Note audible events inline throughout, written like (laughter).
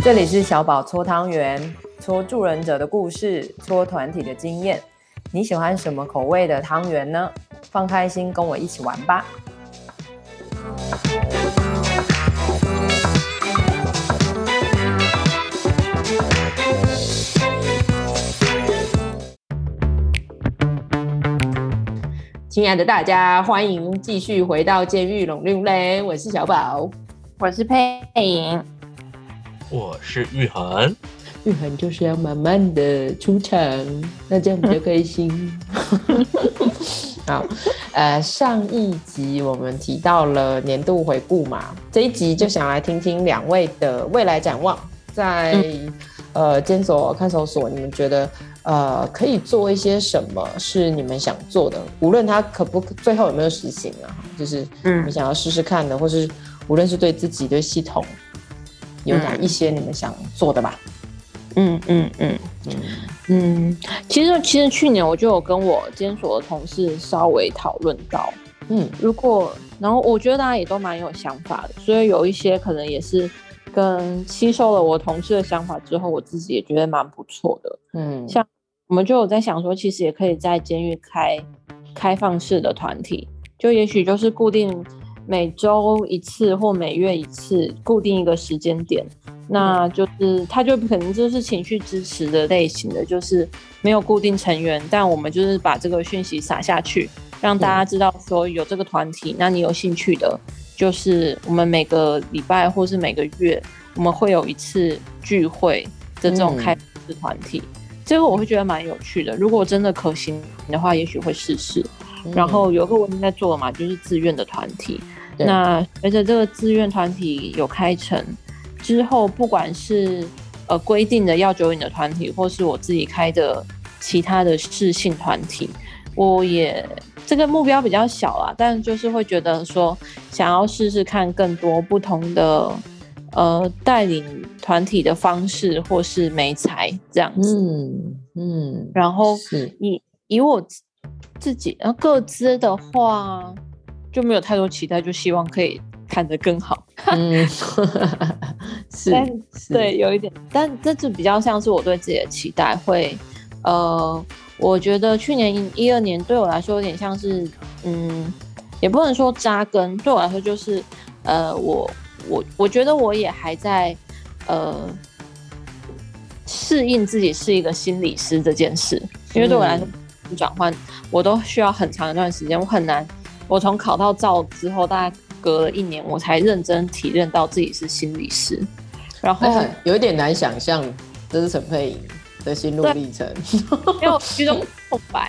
这里是小宝搓汤圆，搓助人者的故事，搓团体的经验。你喜欢什么口味的汤圆呢？放开心，跟我一起玩吧！亲爱的大家，欢迎继续回到监狱龙龙嘞！我是小宝，我是佩颖，我是玉涵。玉涵就是要慢慢的出场，那这样比较开心。好，呃，上一集我们提到了年度回顾嘛，这一集就想来听听两位的未来展望，在、嗯、呃监所看守所，你们觉得呃可以做一些什么是你们想做的？无论它可不最后有没有实行啊，就是嗯，你想要试试看的，或是无论是对自己对系统有哪一些你们想做的吧。嗯嗯嗯。嗯。嗯，其实其实去年我就有跟我监所的同事稍微讨论到，嗯，如果然后我觉得大家也都蛮有想法的，所以有一些可能也是跟吸收了我同事的想法之后，我自己也觉得蛮不错的，嗯，像我们就有在想说，其实也可以在监狱开开放式的团体，就也许就是固定每周一次或每月一次，固定一个时间点。那就是他就可能就是情绪支持的类型的，就是没有固定成员，但我们就是把这个讯息撒下去，让大家知道说有这个团体。那你有兴趣的，就是我们每个礼拜或是每个月，我们会有一次聚会的这种开放式团体。这个我会觉得蛮有趣的。如果真的可行的话，也许会试试。然后有个我们在做的嘛，就是自愿的团体。那而且这个志愿团体有开成。之后，不管是呃规定的要酒瘾的团体，或是我自己开的其他的试性团体，我也这个目标比较小啊，但就是会觉得说想要试试看更多不同的呃带领团体的方式，或是媒材这样子。嗯嗯。然后以以我自己呃各自的话，就没有太多期待，就希望可以。看得更好，嗯，(laughs) 是，对，有一点，但这就比较像是我对自己的期待会，呃，我觉得去年一二年对我来说有点像是，嗯，也不能说扎根，对我来说就是，呃，我我我觉得我也还在，呃，适应自己是一个心理师这件事，因为对我来说转换我都需要很长一段时间，我很难，我从考到照之后大概。隔了一年，我才认真体认到自己是心理师，然后、欸、有一点难想象，这是陈佩颖的心路历程，没有其中空白，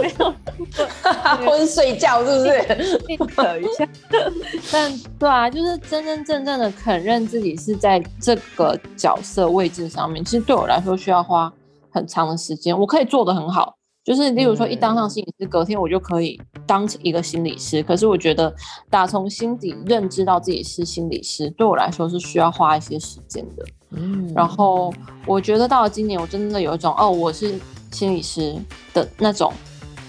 没有 (laughs) 昏睡觉，是不是？等一下，但对啊，就是真真正正的肯认自己是在这个角色位置上面，其实对我来说需要花很长的时间，我可以做得很好。就是，例如说，一当上心理师，隔天我就可以当一个心理师。可是我觉得，打从心底认知到自己是心理师，对我来说是需要花一些时间的。嗯，然后我觉得到了今年，我真的有一种哦，我是心理师的那种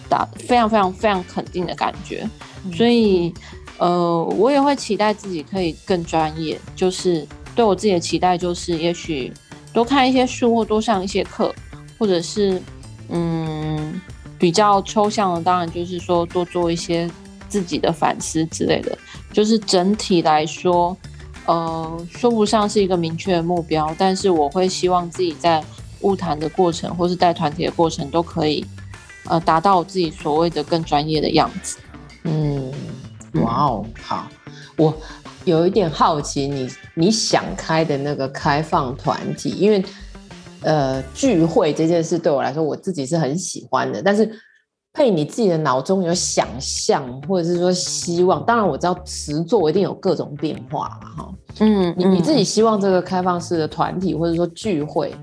打非常非常非常肯定的感觉。所以，呃，我也会期待自己可以更专业。就是对我自己的期待，就是也许多看一些书，或多上一些课，或者是。嗯，比较抽象的，当然就是说多做一些自己的反思之类的。就是整体来说，呃，说不上是一个明确的目标，但是我会希望自己在物谈的过程，或是带团体的过程，都可以呃达到我自己所谓的更专业的样子。嗯，哇哦，好，我有一点好奇，你你想开的那个开放团体，因为。呃，聚会这件事对我来说，我自己是很喜欢的。但是，配你自己的脑中有想象，或者是说希望，当然我知道词作一定有各种变化哈。嗯，你你自己希望这个开放式的团体或者说聚会，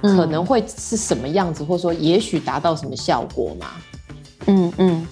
可能会是什么样子，或者说也许达到什么效果吗？嗯嗯，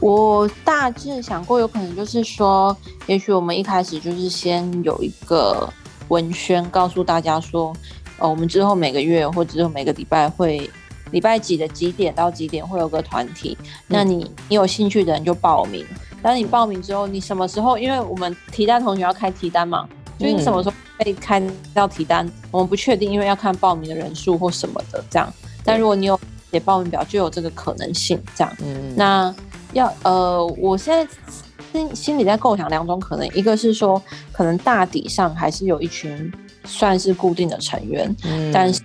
我大致想过，有可能就是说，也许我们一开始就是先有一个文宣，告诉大家说。哦，我们之后每个月或者之后每个礼拜会，礼拜几的几点到几点会有个团体，那你你有兴趣的人就报名。当你报名之后，你什么时候？因为我们提单同学要开提单嘛，就是你什么时候被开到提单，嗯、我们不确定，因为要看报名的人数或什么的这样。但如果你有写报名表，就有这个可能性这样。嗯，那要呃，我现在心心里在构想两种可能，一个是说可能大抵上还是有一群算是固定的成员，嗯、但是。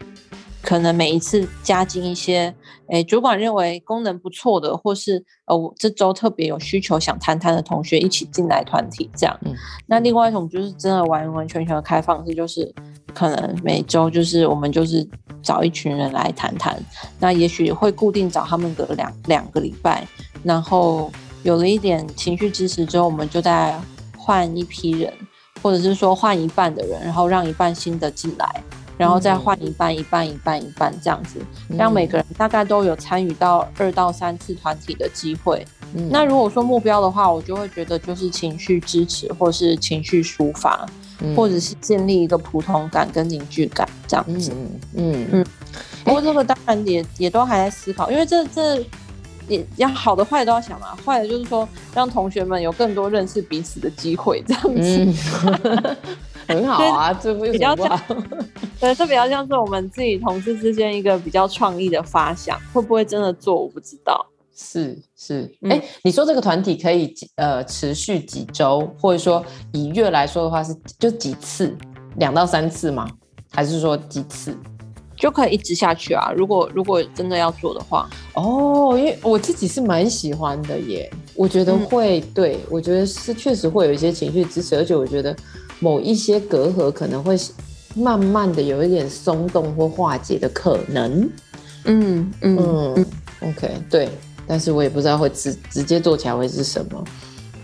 可能每一次加进一些，诶，主管认为功能不错的，或是呃，我这周特别有需求想谈谈的同学一起进来团体这样。嗯，那另外一种就是真的完完全全的开放式，就是可能每周就是我们就是找一群人来谈谈，那也许会固定找他们隔两两个礼拜，然后有了一点情绪支持之后，我们就再换一批人，或者是说换一半的人，然后让一半新的进来。然后再换一半，一半，一半，一半这样子，让每个人大概都有参与到二到三次团体的机会。嗯、那如果说目标的话，我就会觉得就是情绪支持，或是情绪抒发，嗯、或者是建立一个普通感跟凝聚感这样子。嗯嗯嗯。不过这个当然也也都还在思考，因为这这也要好的坏的都要想嘛。坏的就是说让同学们有更多认识彼此的机会，这样子。嗯很好啊，这比较像，对，这比较像是我们自己同事之间一个比较创意的发想，会不会真的做我不知道。是是，哎、你说这个团体可以呃持续几周，或者说以月来说的话是就几次，两到三次吗？还是说几次就可以一直下去啊？如果如果真的要做的话，哦，因为我自己是蛮喜欢的耶，我觉得会，嗯、对我觉得是确实会有一些情绪支持，而且我觉得。某一些隔阂可能会慢慢的有一点松动或化解的可能，嗯嗯嗯，OK，对，但是我也不知道会直直接做起来会是什么。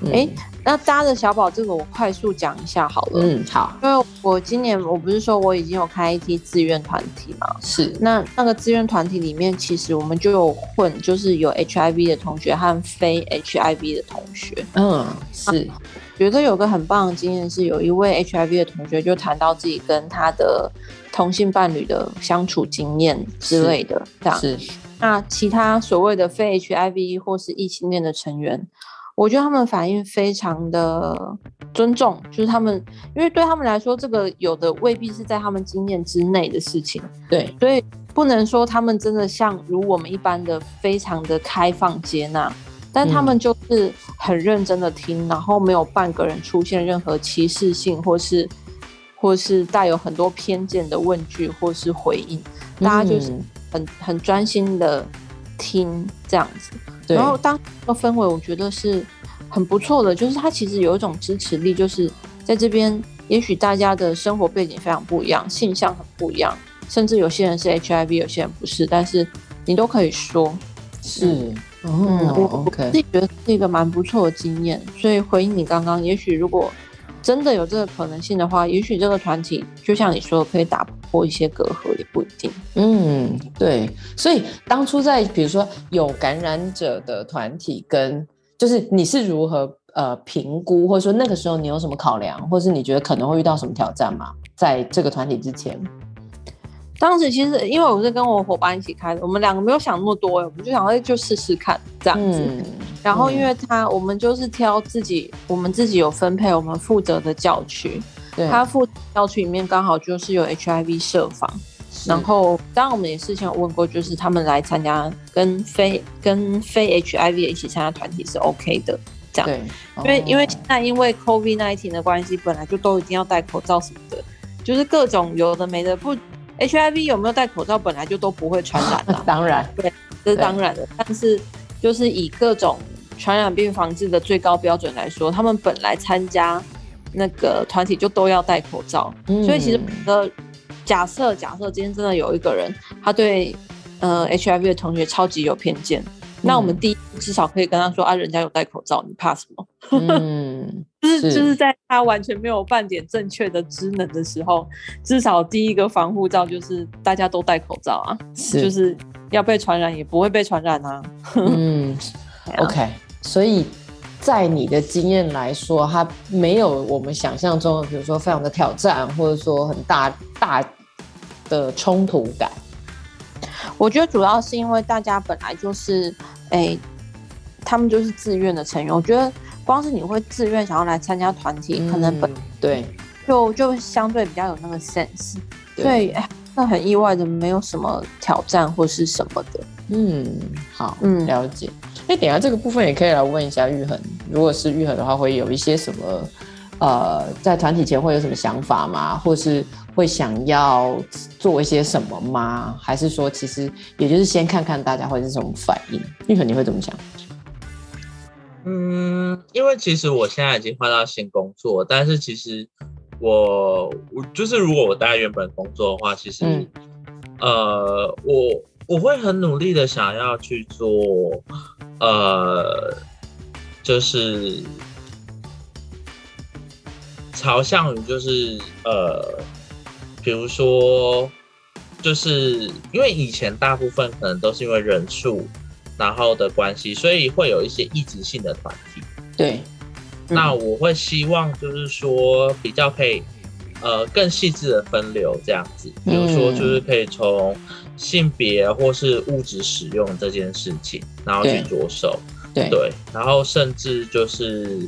哎、欸，那搭着小宝这个我快速讲一下好了。嗯，好，因为我今年我不是说我已经有开一批志愿团体嘛，是，那那个志愿团体里面其实我们就有混，就是有 HIV 的同学和非 HIV 的同学。嗯，是。啊觉得有个很棒的经验是，有一位 HIV 的同学就谈到自己跟他的同性伴侣的相处经验之类的，这样。是。那其他所谓的非 HIV 或是异性恋的成员，我觉得他们反应非常的尊重，就是他们，因为对他们来说，这个有的未必是在他们经验之内的事情。对，所以不能说他们真的像如我们一般的非常的开放接纳。但他们就是很认真的听，嗯、然后没有半个人出现任何歧视性或是或是带有很多偏见的问句或是回应，嗯、大家就是很很专心的听这样子。然后当个氛围，我觉得是很不错的，就是它其实有一种支持力，就是在这边，也许大家的生活背景非常不一样，性向很不一样，甚至有些人是 HIV，有些人不是，但是你都可以说是。嗯嗯，我自己觉得是一个蛮不错的经验，所以回应你刚刚，也许如果真的有这个可能性的话，也许这个团体就像你说的，可以打破一些隔阂，也不一定。嗯，对，所以当初在比如说有感染者的团体跟，就是你是如何呃评估，或者说那个时候你有什么考量，或是你觉得可能会遇到什么挑战吗？在这个团体之前？当时其实因为我是跟我伙伴一起开的，我们两个没有想那么多，我们就想说就试试看这样子。嗯、然后因为他，我们就是挑自己，我们自己有分配我们负责的教区。对，他负责教区里面刚好就是有 HIV 设防。然后当然我们也事先有问过，就是他们来参加跟非跟非 HIV 一起参加团体是 OK 的这样。对，因为、哦、因为现在因为 COVID-19 的关系，本来就都一定要戴口罩什么的，就是各种有的没的不。HIV 有没有戴口罩，本来就都不会传染了。(laughs) 当然，对，这是当然的。但是，就是以各种传染病防治的最高标准来说，他们本来参加那个团体就都要戴口罩。嗯、所以，其实呃，假设假设今天真的有一个人，他对呃 HIV 的同学超级有偏见。那我们第一至少可以跟他说啊，人家有戴口罩，你怕什么？嗯，(laughs) 就是就是在他完全没有半点正确的知能的时候，至少第一个防护罩就是大家都戴口罩啊，是就是要被传染也不会被传染啊。(laughs) 嗯，OK，所以在你的经验来说，它没有我们想象中的，比如说非常的挑战，或者说很大大的冲突感。我觉得主要是因为大家本来就是，哎、欸，他们就是自愿的成员。我觉得光是你会自愿想要来参加团体，嗯、可能本对就就相对比较有那个 sense，所以哎，那很意外的没有什么挑战或是什么的。嗯，好，嗯，了解。哎，等下这个部分也可以来问一下玉恒，如果是玉恒的话，会有一些什么？呃，在团体前会有什么想法吗？或是会想要做一些什么吗？还是说，其实也就是先看看大家会是什么反应？玉恒，你会怎么想？嗯，因为其实我现在已经换到新工作，但是其实我我就是如果我待原本工作的话，其实、嗯、呃，我我会很努力的想要去做，呃，就是。朝向于就是呃，比如说，就是因为以前大部分可能都是因为人数然后的关系，所以会有一些异质性的团体。对，嗯、那我会希望就是说比较可以呃更细致的分流这样子，比如说就是可以从性别或是物质使用这件事情，然后去着手。对，对，然后甚至就是。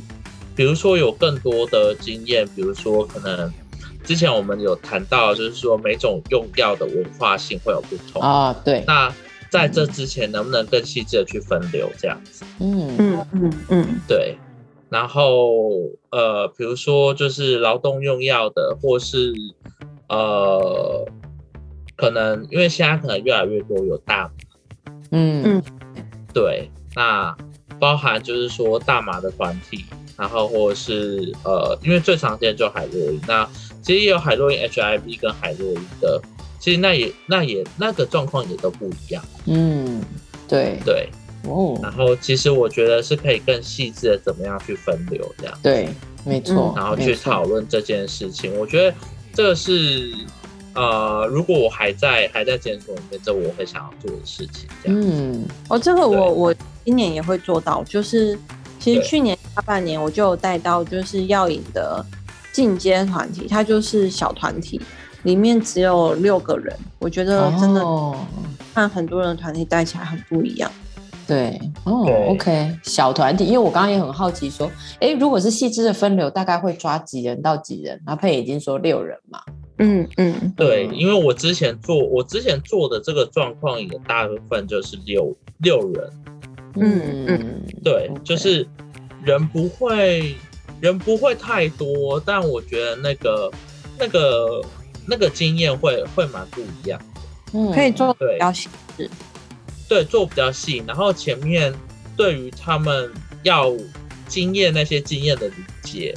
比如说有更多的经验，比如说可能之前我们有谈到，就是说每种用药的文化性会有不同啊。对，那在这之前能不能更细致的去分流这样子？嗯嗯嗯嗯，对。然后呃，比如说就是劳动用药的，或是呃，可能因为现在可能越来越多有大麻，嗯嗯，对。那包含就是说大麻的团体。然后或者是呃，因为最常见就海洛因，那其实也有海洛因 HIV 跟海洛因的，其实那也那也那个状况也都不一样。嗯，对对哦。然后其实我觉得是可以更细致的怎么样去分流这样。对，没错。然后去讨论这件事情，我觉得这个是呃，如果我还在还在检索里面，这我会想要做的事情。这样。嗯，哦，这个我我今年也会做到，就是。其实去年下半年我就有带到，就是药瘾的进阶团体，它就是小团体，里面只有六个人。我觉得真的看很多人的团体带起来很不一样。对，哦，OK，小团体，因为我刚刚也很好奇，说，哎，如果是细致的分流，大概会抓几人到几人？阿佩已经说六人嘛。嗯嗯，对，因为我之前做，我之前做的这个状况也大部分就是六六人。嗯嗯，对，就是人不会人不会太多，但我觉得那个那个那个经验会会蛮不一样的。嗯，可以做比较细致，对，做比较细。然后前面对于他们要经验那些经验的理解，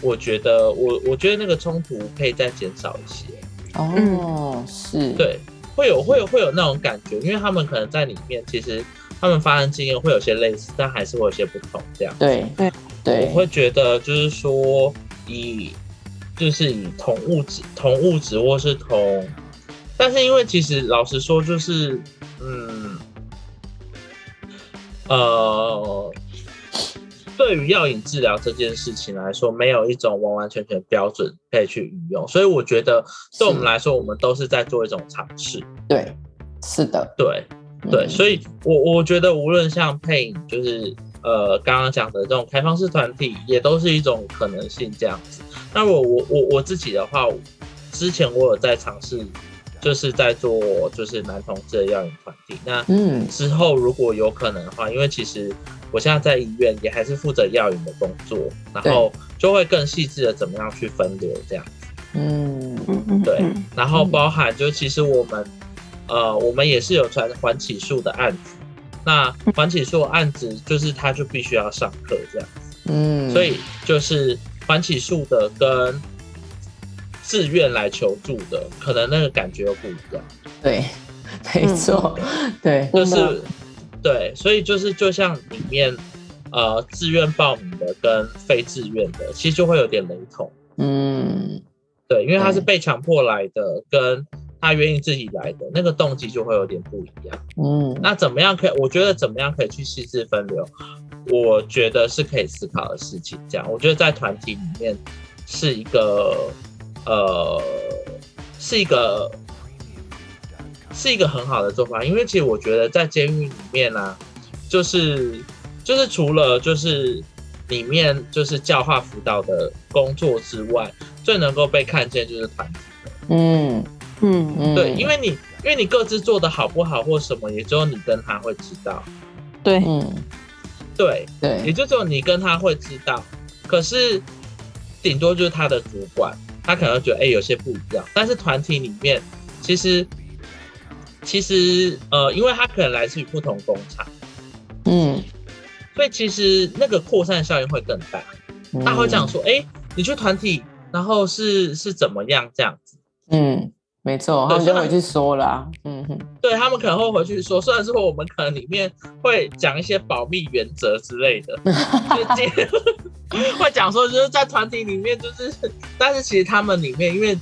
我觉得我我觉得那个冲突可以再减少一些。哦，是，对，会有会有会有那种感觉，因为他们可能在里面其实。他们发生经验会有些类似，但还是会有些不同。这样对对对，我会觉得就是说以就是以同物质、同物质或是同，但是因为其实老实说，就是嗯呃，对于药引治疗这件事情来说，没有一种完完全全标准可以去运用，所以我觉得对我们来说，我们都是在做一种尝试。对，是的，对。对，所以我我觉得无论像配影，就是呃刚刚讲的这种开放式团体，也都是一种可能性这样子。那我我我我自己的话，之前我有在尝试，就是在做就是男同志的药引团体。那嗯，之后如果有可能的话，因为其实我现在在医院也还是负责药引的工作，然后就会更细致的怎么样去分流这样子。嗯嗯对，然后包含就其实我们。呃，我们也是有传缓起诉的案子，那缓起诉案子就是他就必须要上课这样子，嗯，所以就是缓起诉的跟自愿来求助的，可能那个感觉又不一样。对，没错，嗯、对，就是对，所以就是就像里面呃自愿报名的跟非自愿的，其实就会有点雷同。嗯，对，因为他是被强迫来的，跟。他愿意自己来的那个动机就会有点不一样。嗯，那怎么样可以？我觉得怎么样可以去细致分流？我觉得是可以思考的事情。这样，我觉得在团体里面是一个呃，是一个是一个很好的做法。因为其实我觉得在监狱里面呢、啊，就是就是除了就是里面就是教化辅导的工作之外，最能够被看见就是团体。嗯嗯，对，因为你因为你各自做的好不好或什么，也只有你跟他会知道。对，嗯，对对，也就只有你跟他会知道。可是顶多就是他的主管，他可能觉得哎、欸、有些不一样。但是团体里面其实其实呃，因为他可能来自于不同工厂，嗯，所以其实那个扩散效应会更大。他会讲说，哎、欸，你去团体，然后是是怎么样这样子？嗯，没错，他们就回去说了、啊，嗯哼，对他们可能会回去说，虽然说我们可能里面会讲一些保密原则之类的，(laughs) (laughs) 会讲说就是在团体里面就是，(laughs) 但是其实他们里面，因为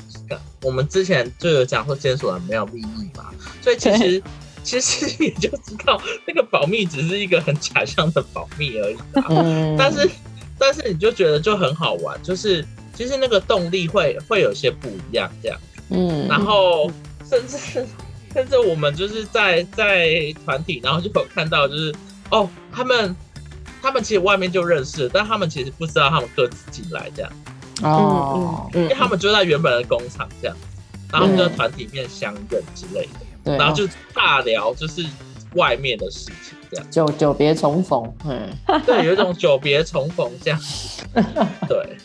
我们之前就有讲说监所人没有秘密嘛，所以其实 (laughs) 其实也就知道那个保密只是一个很假象的保密而已、啊嗯，但是但是你就觉得就很好玩，就是其实那个动力会会有些不一样这样。嗯，然后甚至甚至我们就是在在团体，然后就有看到就是哦，他们他们其实外面就认识，但他们其实不知道他们各自进来这样。哦，因为他们就在原本的工厂这样，然后就在团体面相认之类的，对，然后就大聊就是外面的事情这样，久久别重逢，嗯，对，有一种久别重逢这样，(laughs) 对，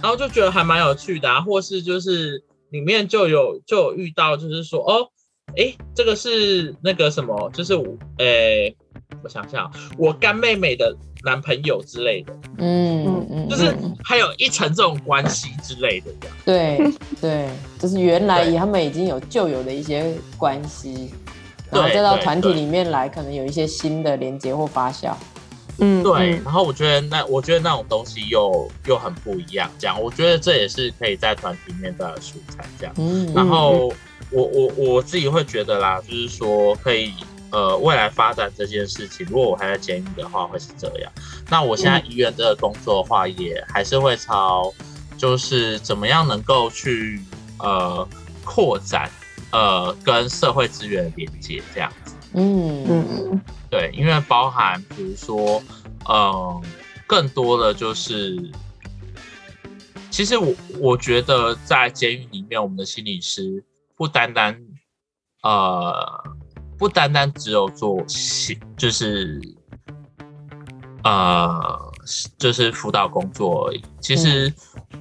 然后就觉得还蛮有趣的啊，或是就是。里面就有就有遇到，就是说哦，哎，这个是那个什么，就是我，哎，我想想，我干妹妹的男朋友之类的，嗯嗯，就是还有一层这种关系之类的，对 (laughs) 对，就是原来他们已经有旧有的一些关系，然后再到团体里面来，可能有一些新的连接或发酵。嗯，对，然后我觉得那我觉得那种东西又又很不一样，这样我觉得这也是可以在团体里面的素材，这样。嗯，然后我我我自己会觉得啦，就是说可以呃未来发展这件事情，如果我还在监狱的话，会是这样。那我现在医院的工作的话，也还是会朝就是怎么样能够去呃扩展呃跟社会资源连接这样子。嗯嗯。对，因为包含比如说，嗯、更多的就是，其实我我觉得在监狱里面，我们的心理师不单单，呃，不单单只有做心，就是，呃，就是辅导工作而已。其实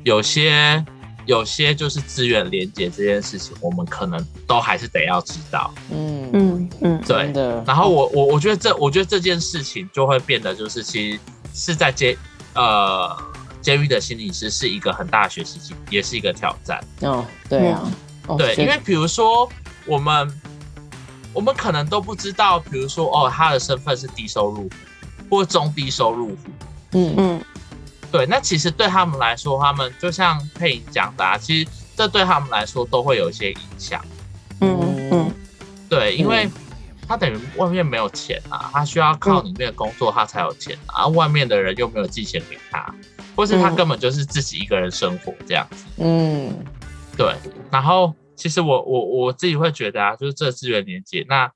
有些。嗯有些就是资源连接这件事情，我们可能都还是得要知道。嗯嗯嗯，对的。然后我我我觉得这我觉得这件事情就会变得就是其实是在监呃监狱的心理师是一个很大的学习机，也是一个挑战。哦，对啊，对，因为比如说我们我们可能都不知道，比如说哦，他的身份是低收入户或中低收入户。嗯嗯。对，那其实对他们来说，他们就像佩颖讲的啊，其实这对他们来说都会有一些影响。嗯嗯，对，因为他等于外面没有钱啊，他需要靠里面的工作，他才有钱啊，啊外面的人又没有寄钱给他，或是他根本就是自己一个人生活这样子。嗯，对。然后其实我我我自己会觉得啊，就是这资源连接，那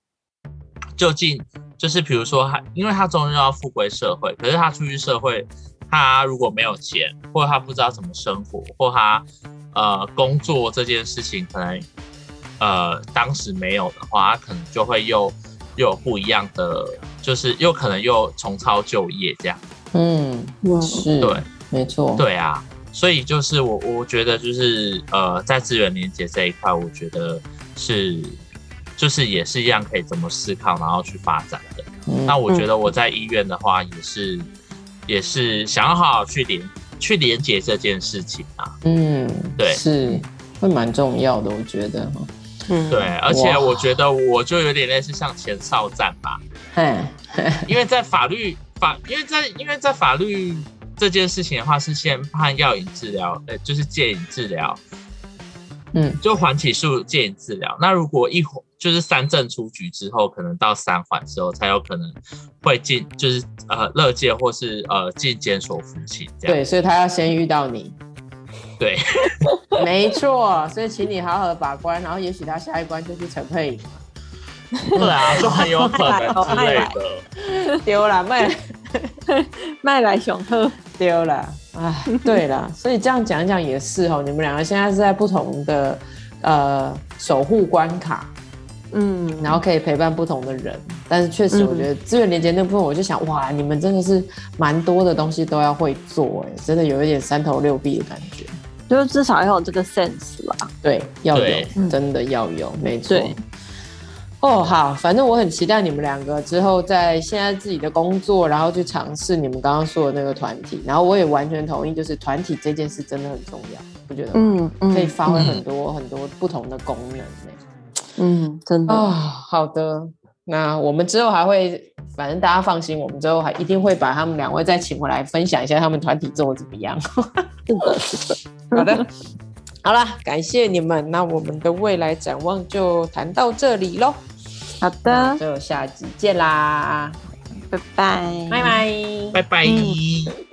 究竟就是比如说他，因为他终于要复归社会，可是他出去社会。他如果没有钱，或者他不知道怎么生活，或他呃工作这件事情可能呃当时没有的话，他可能就会又又有不一样的，就是又可能又重操旧业这样。嗯，是，对，没错，对啊，所以就是我我觉得就是呃在资源连接这一块，我觉得是就是也是一样可以怎么思考，然后去发展的。嗯、那我觉得我在医院的话也是。也是想要好好去连去连接这件事情啊，嗯，对，是会蛮重要的，我觉得，嗯，对，而且我觉得我就有点类似像前哨站吧，嗯，因为在法律法，因为在因为在法律这件事情的话，是先判药引治疗，呃，就是戒瘾治疗，嗯，就缓起诉戒瘾治疗，那如果一会。就是三证出局之后，可能到三缓之后才有可能会进，就是呃乐戒或是呃进监所服刑这样。对，所以他要先遇到你。对，(laughs) 没错，所以请你好好的把关，然后也许他下一关就是陈佩颖。对啊，就很有可能之类的。(laughs) 丢了，卖麦来雄鹤丢了，哎，对了，(laughs) 所以这样讲一讲也是哦，你们两个现在是在不同的呃守护关卡，嗯，然后可以陪伴不同的人，但是确实我觉得资源连接那部分，我就想、嗯、哇，你们真的是蛮多的东西都要会做，哎，真的有一点三头六臂的感觉，就是至少要有这个 sense 吧，对，要有，真的要有，没错。哦，好，反正我很期待你们两个之后在现在自己的工作，然后去尝试你们刚刚说的那个团体，然后我也完全同意，就是团体这件事真的很重要，我觉得，嗯，可以发挥很多、嗯、很多不同的功能，嗯，真的，哦，好的，那我们之后还会，反正大家放心，我们之后还一定会把他们两位再请回来分享一下他们团体做的怎么样，是的，是的，好的。好了，感谢你们，那我们的未来展望就谈到这里喽。好的，就下集见啦，拜拜，拜拜，拜拜。